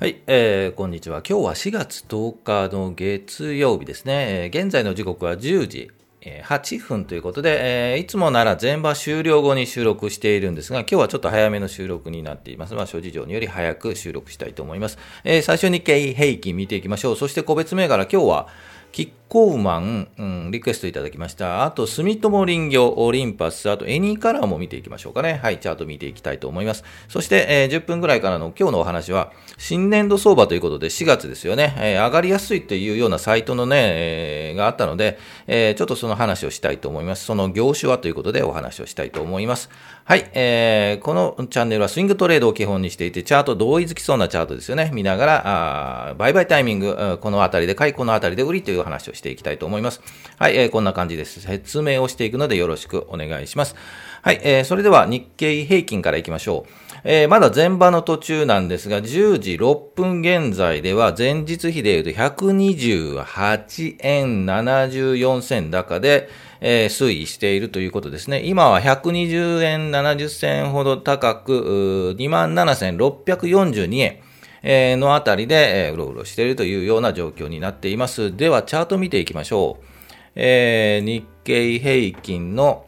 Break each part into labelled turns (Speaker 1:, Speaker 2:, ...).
Speaker 1: はい、えー、こんにちは。今日は4月10日の月曜日ですね。えー、現在の時刻は10時、えー、8分ということで、えー、いつもなら全場終了後に収録しているんですが、今日はちょっと早めの収録になっています。まあ、諸事情により早く収録したいと思います。えー、最初に日経平均見ていきましょう。そして個別銘柄、今日は、キッコーマン、うん、リクエストいただきました。あと、住友林業、オリンパス、あと、エニーカラーも見ていきましょうかね。はい、チャート見ていきたいと思います。そして、えー、10分ぐらいからの今日のお話は、新年度相場ということで4月ですよね。えー、上がりやすいというようなサイトのね、えー、があったので、え、ちょっとその話をしたいと思います。その業種はということでお話をしたいと思います。はい、えー、このチャンネルはスイングトレードを基本にしていて、チャート同意づきそうなチャートですよね。見ながら、あ売買タイミング、このあたりで買い、このあたりで売りという話をしてしていきたいと思います。はい、えー、こんな感じです。説明をしていくのでよろしくお願いします。はい、えー、それでは日経平均からいきましょう。えー、まだ前場の途中なんですが、10時6分現在では前日比で言うと128円74銭高で、えー、推移しているということですね。今は120円70銭ほど高く、27,642円。えーのあたりで、えー、うろうろしているというような状況になっています。では、チャート見ていきましょう。えー、日経平均の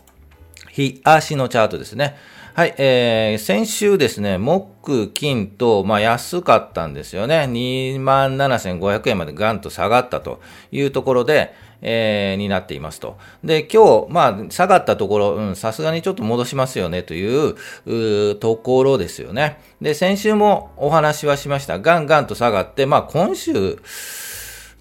Speaker 1: 日足のチャートですね。はい、えー、先週ですね、木、金と、まあ、安かったんですよね。27,500円までガンと下がったというところで、えー、になっていますと。で、今日、まあ、下がったところ、うん、さすがにちょっと戻しますよねといううところですよね。で、先週もお話はしました。ガンガンと下がって、まあ、今週、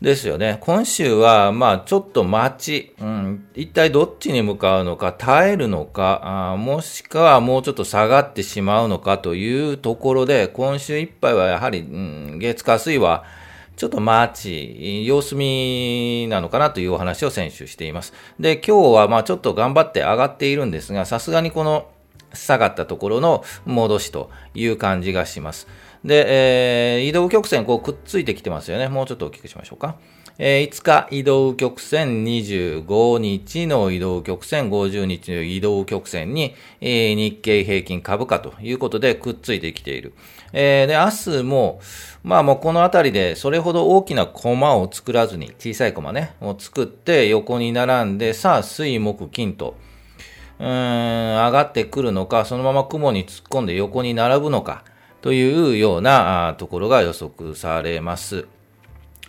Speaker 1: ですよね。今週は、まあ、ちょっと待ち、うん、一体どっちに向かうのか、耐えるのか、あもしくはもうちょっと下がってしまうのかというところで、今週いっぱいはやはり、うん、月火水は、ちょっと待ち、様子見なのかなというお話を先週しています。で、今日はまあちょっと頑張って上がっているんですが、さすがにこの下がったところの戻しという感じがします。で、えー、移動曲線こうくっついてきてますよね。もうちょっと大きくしましょうか。えー、5日移動曲線、25日の移動曲線、50日の移動曲線に、えー、日経平均株価ということでくっついてきている。えー、で、明日も、まあもうこのあたりでそれほど大きなコマを作らずに、小さいコマね、を作って横に並んで、さあ水木金と、うーん、上がってくるのか、そのまま雲に突っ込んで横に並ぶのか、というようなところが予測されます。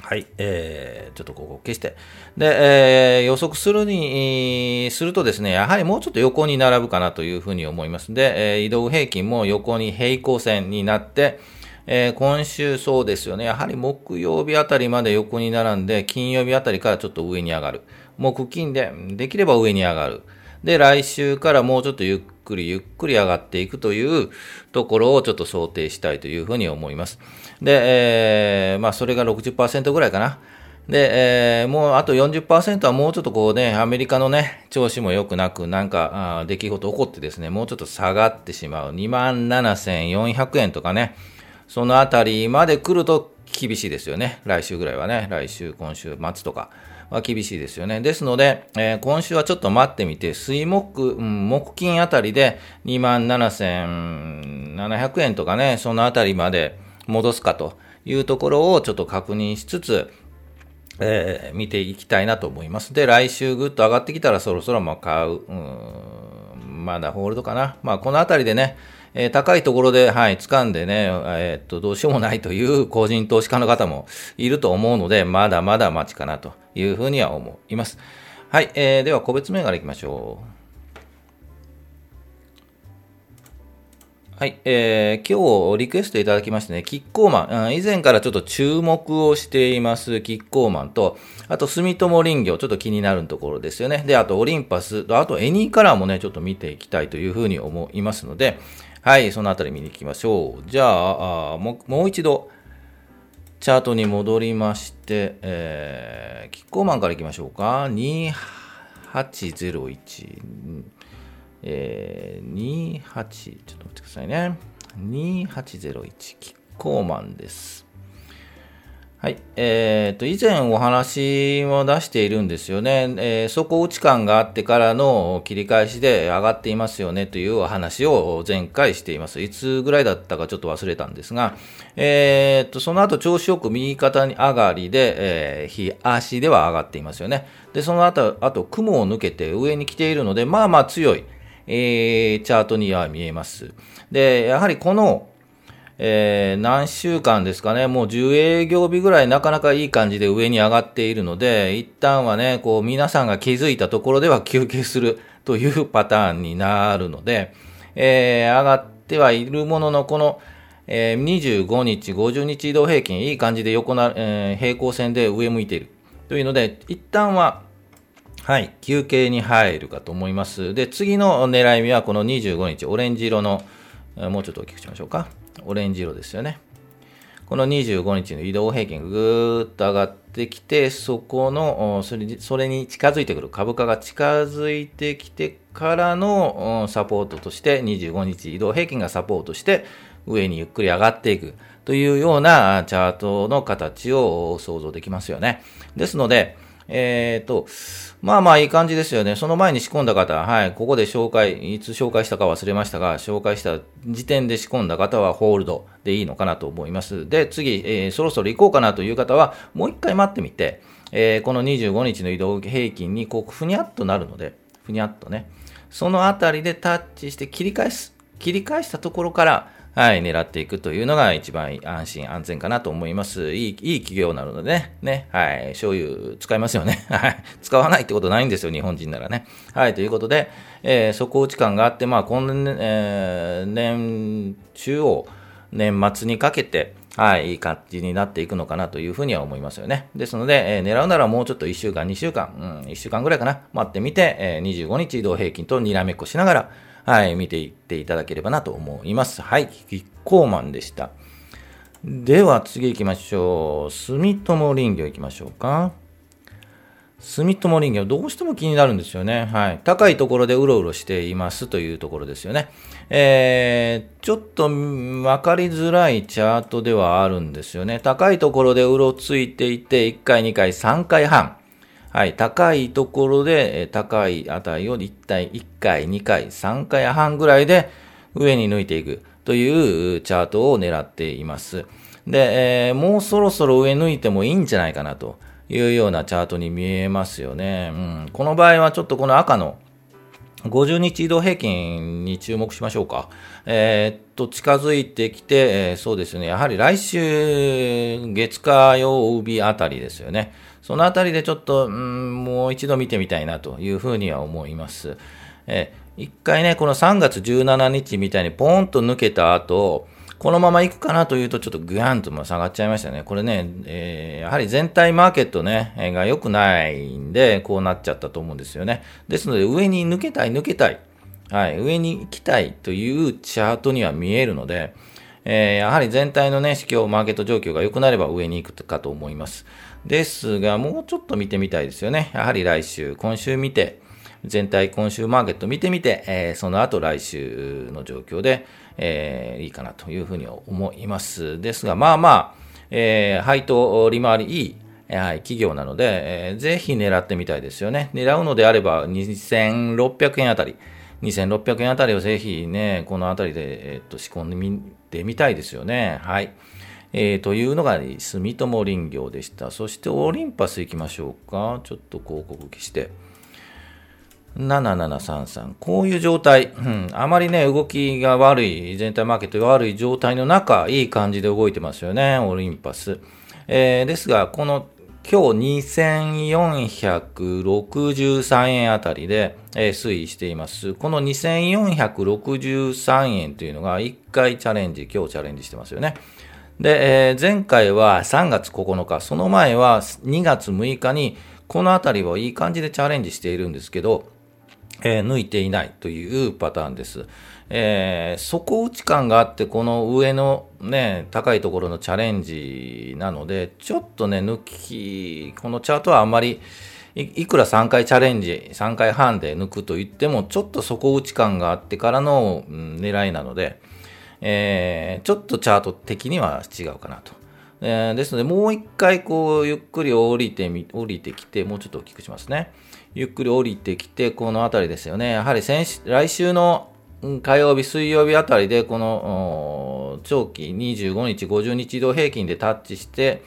Speaker 1: はい、えー、ちょっとここを消して。で、えー、予測するに、するとですね、やはりもうちょっと横に並ぶかなというふうに思いますで、えー、移動平均も横に平行線になって、えー、今週そうですよね、やはり木曜日あたりまで横に並んで、金曜日あたりからちょっと上に上がる。木金で、できれば上に上がる。で、来週からもうちょっとゆっくりゆっくり上がっていくというところをちょっと想定したいというふうに思います。で、えー、まあ、それが60%ぐらいかな。で、えー、もうあと40%はもうちょっとこうね、アメリカのね、調子も良くなく、なんか、あ出来事起こってですね、もうちょっと下がってしまう。27,400円とかね、そのあたりまで来ると厳しいですよね。来週ぐらいはね、来週、今週末とか。は厳しいですよね。ですので、えー、今週はちょっと待ってみて、水木、うん、木金あたりで27,700円とかね、そのあたりまで戻すかというところをちょっと確認しつつ、えー、見ていきたいなと思います。で、来週ぐっと上がってきたらそろそろまあ買う、うん、まだホールドかな。まあこのあたりでね、えー、高いところで、はい、掴んでね、えー、っと、どうしようもないという個人投資家の方もいると思うので、まだまだ待ちかなというふうには思います。はい、えー、では個別銘柄いきましょう。はい、えー、今日リクエストいただきましてね、キッコーマン、以前からちょっと注目をしています、キッコーマンと、あと、住友林業、ちょっと気になるところですよね。で、あと、オリンパス、あと、エニーカラーもね、ちょっと見ていきたいというふうに思いますので、はい、そのあたり見に行きましょう。じゃあ、もう一度、チャートに戻りまして、えー、キッコーマンから行きましょうか。2801、えー、28、ちょっと待ってくださいね。2801、キッコーマンです。はい。えっ、ー、と、以前お話も出しているんですよね。えー、底打ち感があってからの切り返しで上がっていますよねというお話を前回しています。いつぐらいだったかちょっと忘れたんですが、えっ、ー、と、その後調子よく右肩に上がりで、えー、日足では上がっていますよね。で、その後、あと雲を抜けて上に来ているので、まあまあ強い、えー、チャートには見えます。で、やはりこの、えー、何週間ですかね、もう10営業日ぐらいなかなかいい感じで上に上がっているので、一旦はね、こう皆さんが気づいたところでは休憩するというパターンになるので、えー、上がってはいるものの、この、えー、25日、50日移動平均、いい感じで横な、えー、平行線で上向いている。というので、一旦は、はい、休憩に入るかと思います。で、次の狙い目はこの25日、オレンジ色の、もうちょっと大きくしましょうか。オレンジ色ですよね。この25日の移動平均がぐーっと上がってきて、そこの、それそれに近づいてくる、株価が近づいてきてからのサポートとして、25日移動平均がサポートして、上にゆっくり上がっていくというようなチャートの形を想像できますよね。ですので、えっ、ー、と、まあまあいい感じですよね。その前に仕込んだ方、はい、ここで紹介、いつ紹介したか忘れましたが、紹介した時点で仕込んだ方はホールドでいいのかなと思います。で、次、えー、そろそろ行こうかなという方は、もう一回待ってみて、えー、この25日の移動平均にこう、ふにゃっとなるので、ふにゃっとね、そのあたりでタッチして切り返す。切り返したところから、はい、狙っていくというのが一番安心安全かなと思います。いい、いい企業なのでね、ね、はい、醤油使いますよね。はい、使わないってことないんですよ、日本人ならね。はい、ということで、えー、底打ち感があって、まあ、今年、えー、年中央、年末にかけて、はい、いい感じになっていくのかなというふうには思いますよね。ですので、えー、狙うならもうちょっと1週間、2週間、うん、1週間ぐらいかな、待ってみて、えー、25日移動平均とにらめっこしながら、はい、見ていっていただければなと思います。はい、キッコーマンでした。では次行きましょう。住友林業行きましょうか。住友林業、どうしても気になるんですよね。はい。高いところでうろうろしていますというところですよね。えー、ちょっと分かりづらいチャートではあるんですよね。高いところでうろついていて、1回、2回、3回半。はい、高いところで、高い値を一体1回、2回、3回半ぐらいで上に抜いていくというチャートを狙っています。で、えー、もうそろそろ上抜いてもいいんじゃないかなというようなチャートに見えますよね。うん、この場合はちょっとこの赤の50日移動平均に注目しましょうか。えー、っと、近づいてきて、えー、そうですね。やはり来週、月火曜日あたりですよね。そのあたりでちょっと、うん、もう一度見てみたいなというふうには思います。え、一回ね、この3月17日みたいにポーンと抜けた後、このまま行くかなというと、ちょっとぐやんと下がっちゃいましたね。これね、えー、やはり全体マーケットね、えー、が良くないんで、こうなっちゃったと思うんですよね。ですので、上に抜けたい、抜けたい。はい、上に行きたいというチャートには見えるので、えー、やはり全体のね、市況、マーケット状況が良くなれば上に行くかと思います。ですが、もうちょっと見てみたいですよね。やはり来週、今週見て、全体今週マーケット見てみて、えー、その後来週の状況で、えー、いいかなというふうに思います。ですが、まあまあ、えー、配当利回りいい、はい、企業なので、えー、ぜひ狙ってみたいですよね。狙うのであれば、2600円あたり、2600円あたりをぜひね、このあたりで、えー、っと仕込んでみてみたいですよね。はい。えー、というのが、住友林業でした。そしてオリンパス行きましょうか。ちょっと広告消して。7733。こういう状態。うん。あまりね、動きが悪い、全体マーケットが悪い状態の中、いい感じで動いてますよね、オリンパス。えー、ですが、この今日2463円あたりで、えー、推移しています。この2463円というのが1回チャレンジ、今日チャレンジしてますよね。で、えー、前回は3月9日、その前は2月6日に、このあたりをいい感じでチャレンジしているんですけど、えー、抜いていないというパターンです。えー、底打ち感があって、この上のね、高いところのチャレンジなので、ちょっとね、抜き、このチャートはあんまり、いくら3回チャレンジ、3回半で抜くと言っても、ちょっと底打ち感があってからの、うん、狙いなので、えー、ちょっとチャート的には違うかなと。えー、ですので、もう一回、こう、ゆっくり降りてみ、降りてきて、もうちょっと大きくしますね。ゆっくり降りてきて、この辺りですよね。やはり先来週の火曜日、水曜日あたりで、この長期25日、50日移動平均でタッチして、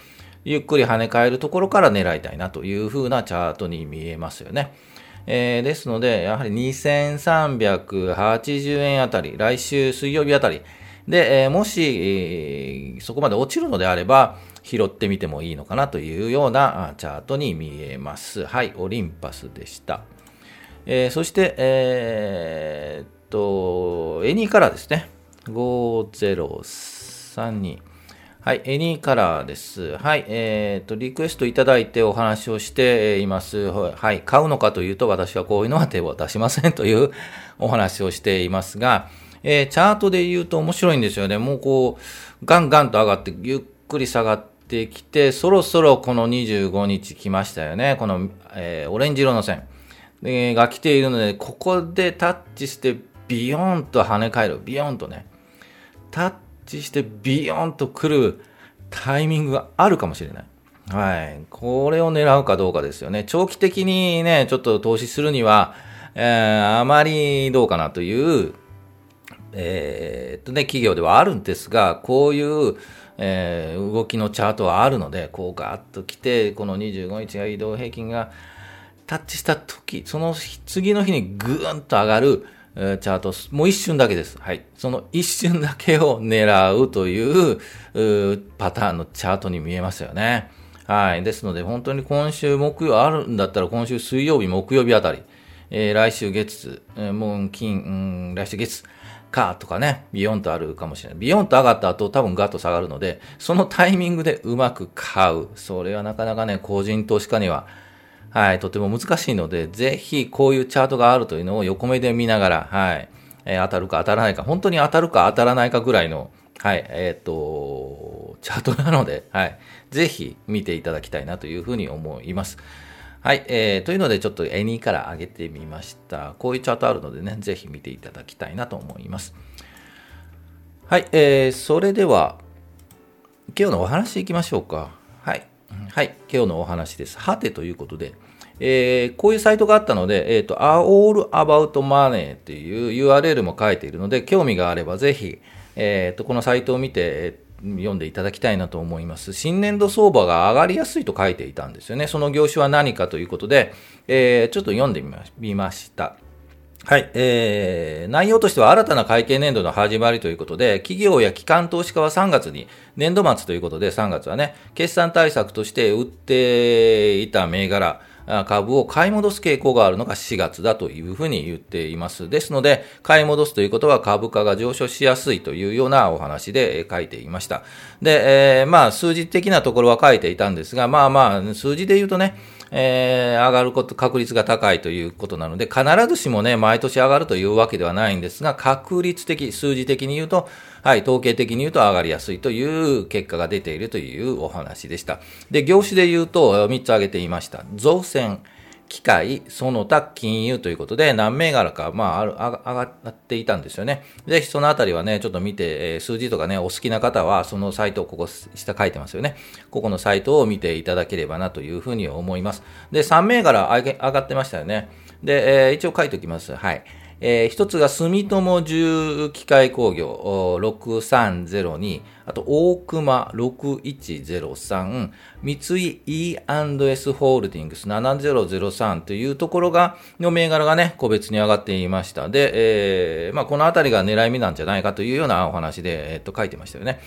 Speaker 1: ゆっくり跳ね返るところから狙いたいなという風なチャートに見えますよね。えー、ですので、やはり2380円あたり、来週水曜日あたり、で、えー、もし、えー、そこまで落ちるのであれば、拾ってみてもいいのかなというようなチャートに見えます。はい、オリンパスでした。えー、そして、えー、っと、エニーカラーですね。5032。はい、エニーカラーです。はい、えー、っと、リクエストいただいてお話をしています。はい、買うのかというと、私はこういうのは手を出しませんというお話をしていますが、えー、チャートで言うと面白いんですよね。もうこう、ガンガンと上がって、ゆっくり下がってきて、そろそろこの25日来ましたよね。この、えー、オレンジ色の線、えー、が来ているので、ここでタッチしてビヨーンと跳ね返る。ビヨーンとね。タッチしてビヨーンと来るタイミングがあるかもしれない。はい。これを狙うかどうかですよね。長期的にね、ちょっと投資するには、えー、あまりどうかなというえー、っとね、企業ではあるんですが、こういう、えー、動きのチャートはあるので、こうガーッと来て、この25日が移動平均がタッチした時、その次の日にぐーんと上がる、えー、チャート、もう一瞬だけです。はい。その一瞬だけを狙うといううパターンのチャートに見えますよね。はい。ですので、本当に今週木曜あるんだったら、今週水曜日、木曜日あたり、えー、来週月、えー、もう金、うん、来週月、かとかね、ビヨンとあるかもしれない。ビヨンと上がった後多分ガッと下がるので、そのタイミングでうまく買う。それはなかなかね、個人投資家には、はい、とても難しいので、ぜひこういうチャートがあるというのを横目で見ながら、はい、えー、当たるか当たらないか、本当に当たるか当たらないかぐらいの、はい、えっ、と、チャートなので、はい、ぜひ見ていただきたいなというふうに思います。はい、えー、というのでちょっと Any から上げてみました。こういうチャートあるのでね、ぜひ見ていただきたいなと思います。はい、えー、それでは、今日のお話いきましょうか。はい、はい、今日のお話です。はてということで、えー、こういうサイトがあったので、えっ、ー、と、All About Money という URL も書いているので、興味があればぜひ、えっ、ー、と、このサイトを見て、読んでいただきたいなと思います。新年度相場が上がりやすいと書いていたんですよね。その業種は何かということで、えー、ちょっと読んでみました。はい、えー、内容としては新たな会計年度の始まりということで、企業や機関投資家は3月に、年度末ということで3月はね、決算対策として売っていた銘柄、株を買い戻す傾向があるのが4月だというふうに言っています。ですので、買い戻すということは株価が上昇しやすいというようなお話で書いていました。で、えー、まあ、数字的なところは書いていたんですが、まあまあ、数字で言うとね、えー、上がること、確率が高いということなので、必ずしもね、毎年上がるというわけではないんですが、確率的、数字的に言うと、はい、統計的に言うと上がりやすいという結果が出ているというお話でした。で、業種で言うと、3つ挙げていました。造船、機械、その他金融ということで、何銘柄か、まあ、ある、上がっていたんですよね。ぜひそのあたりはね、ちょっと見て、え、数字とかね、お好きな方は、そのサイトをここ下書いてますよね。ここのサイトを見ていただければなというふうに思います。で、3銘柄上げ上がってましたよね。で、えー、一応書いておきます。はい。えー、一つが住友重機械工業6302、あと大熊6103、三井 E&S ホールディングス7003というところが、の銘柄がね、個別に上がっていました。で、えー、まあ、このあたりが狙い目なんじゃないかというようなお話で、えー、っと、書いてましたよね。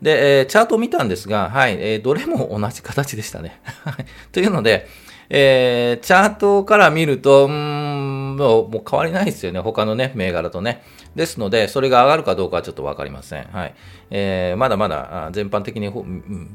Speaker 1: で、えー、チャートを見たんですが、はい、えー、どれも同じ形でしたね。というので、えー、チャートから見ると、ん、もうもう変わりないですよね。他のね、銘柄とね。ですので、それが上がるかどうかはちょっとわかりません。はい。えー、まだまだ全般的に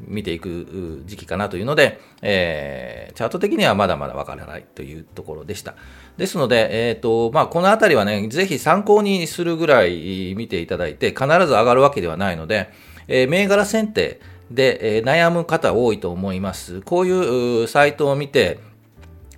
Speaker 1: 見ていく時期かなというので、えー、チャート的にはまだまだわからないというところでした。ですので、えっ、ー、と、まあ、このあたりはね、ぜひ参考にするぐらい見ていただいて、必ず上がるわけではないので、えー、銘柄選定で、えー、悩む方多いと思います。こういうサイトを見て、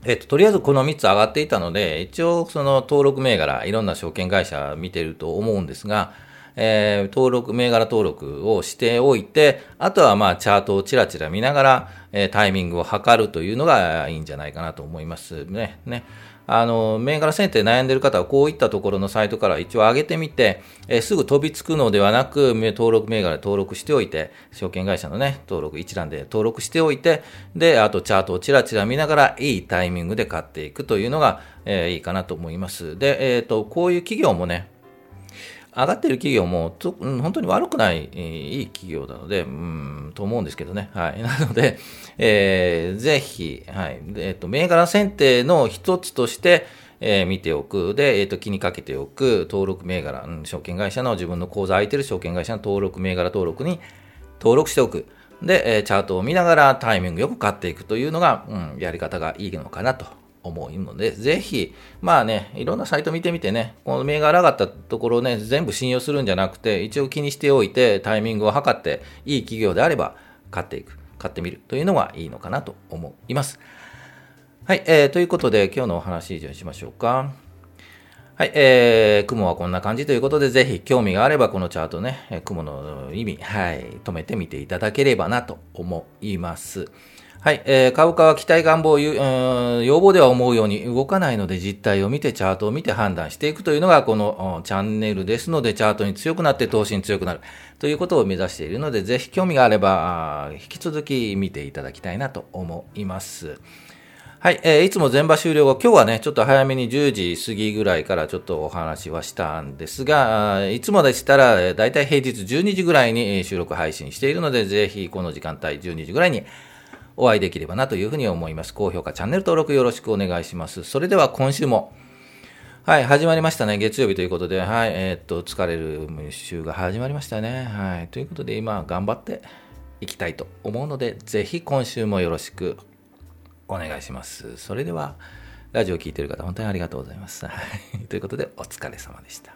Speaker 1: えっと、とりあえずこの3つ上がっていたので、一応その登録銘柄、いろんな証券会社見てると思うんですが、えー、登録、銘柄登録をしておいて、あとはまあチャートをちらちら見ながら、えー、タイミングを測るというのがいいんじゃないかなと思いますね。ね。あの、銘柄選定悩んでる方はこういったところのサイトから一応上げてみて、え、すぐ飛びつくのではなく、登録銘柄登録しておいて、証券会社のね、登録一覧で登録しておいて、で、あとチャートをちらちら見ながら、いいタイミングで買っていくというのが、えー、いいかなと思います。で、えっ、ー、と、こういう企業もね、上がってる企業もと、本当に悪くない、いい企業なので、うん、と思うんですけどね。はい。なので、えー、ぜひ、はい。えっ、ー、と、銘柄選定の一つとして、えー、見ておく。で、えっ、ー、と、気にかけておく。登録銘柄、うん、証券会社の自分の口座空いてる証券会社の登録銘柄登録に登録しておく。で、え、チャートを見ながらタイミングよく買っていくというのが、うん、やり方がいいのかなと思うので、ぜひ、まあね、いろんなサイト見てみてね、この銘柄上がったところをね、全部信用するんじゃなくて、一応気にしておいて、タイミングを測って、いい企業であれば買っていく、買ってみるというのがいいのかなと思います。はい、えー、ということで、今日のお話以上にしましょうか。はい、えー、雲はこんな感じということで、ぜひ興味があればこのチャートね、雲の意味、はい、止めてみていただければなと思います。はい、えー、株価は期待願望、要望では思うように動かないので実態を見てチャートを見て判断していくというのがこのチャンネルですのでチャートに強くなって投資に強くなるということを目指しているのでぜひ興味があれば引き続き見ていただきたいなと思います。はい、えー、いつも全場終了後、今日はね、ちょっと早めに10時過ぎぐらいからちょっとお話はしたんですが、いつもでしたら、だいたい平日12時ぐらいに収録配信しているので、ぜひこの時間帯12時ぐらいにお会いできればなというふうに思います。高評価、チャンネル登録よろしくお願いします。それでは今週も、はい、始まりましたね。月曜日ということで、はい、えー、っと、疲れる週が始まりましたね。はい、ということで、今、頑張っていきたいと思うので、ぜひ今週もよろしくお願いします。それでは、ラジオ聴いてる方、本当にありがとうございます。はい、ということで、お疲れ様でした。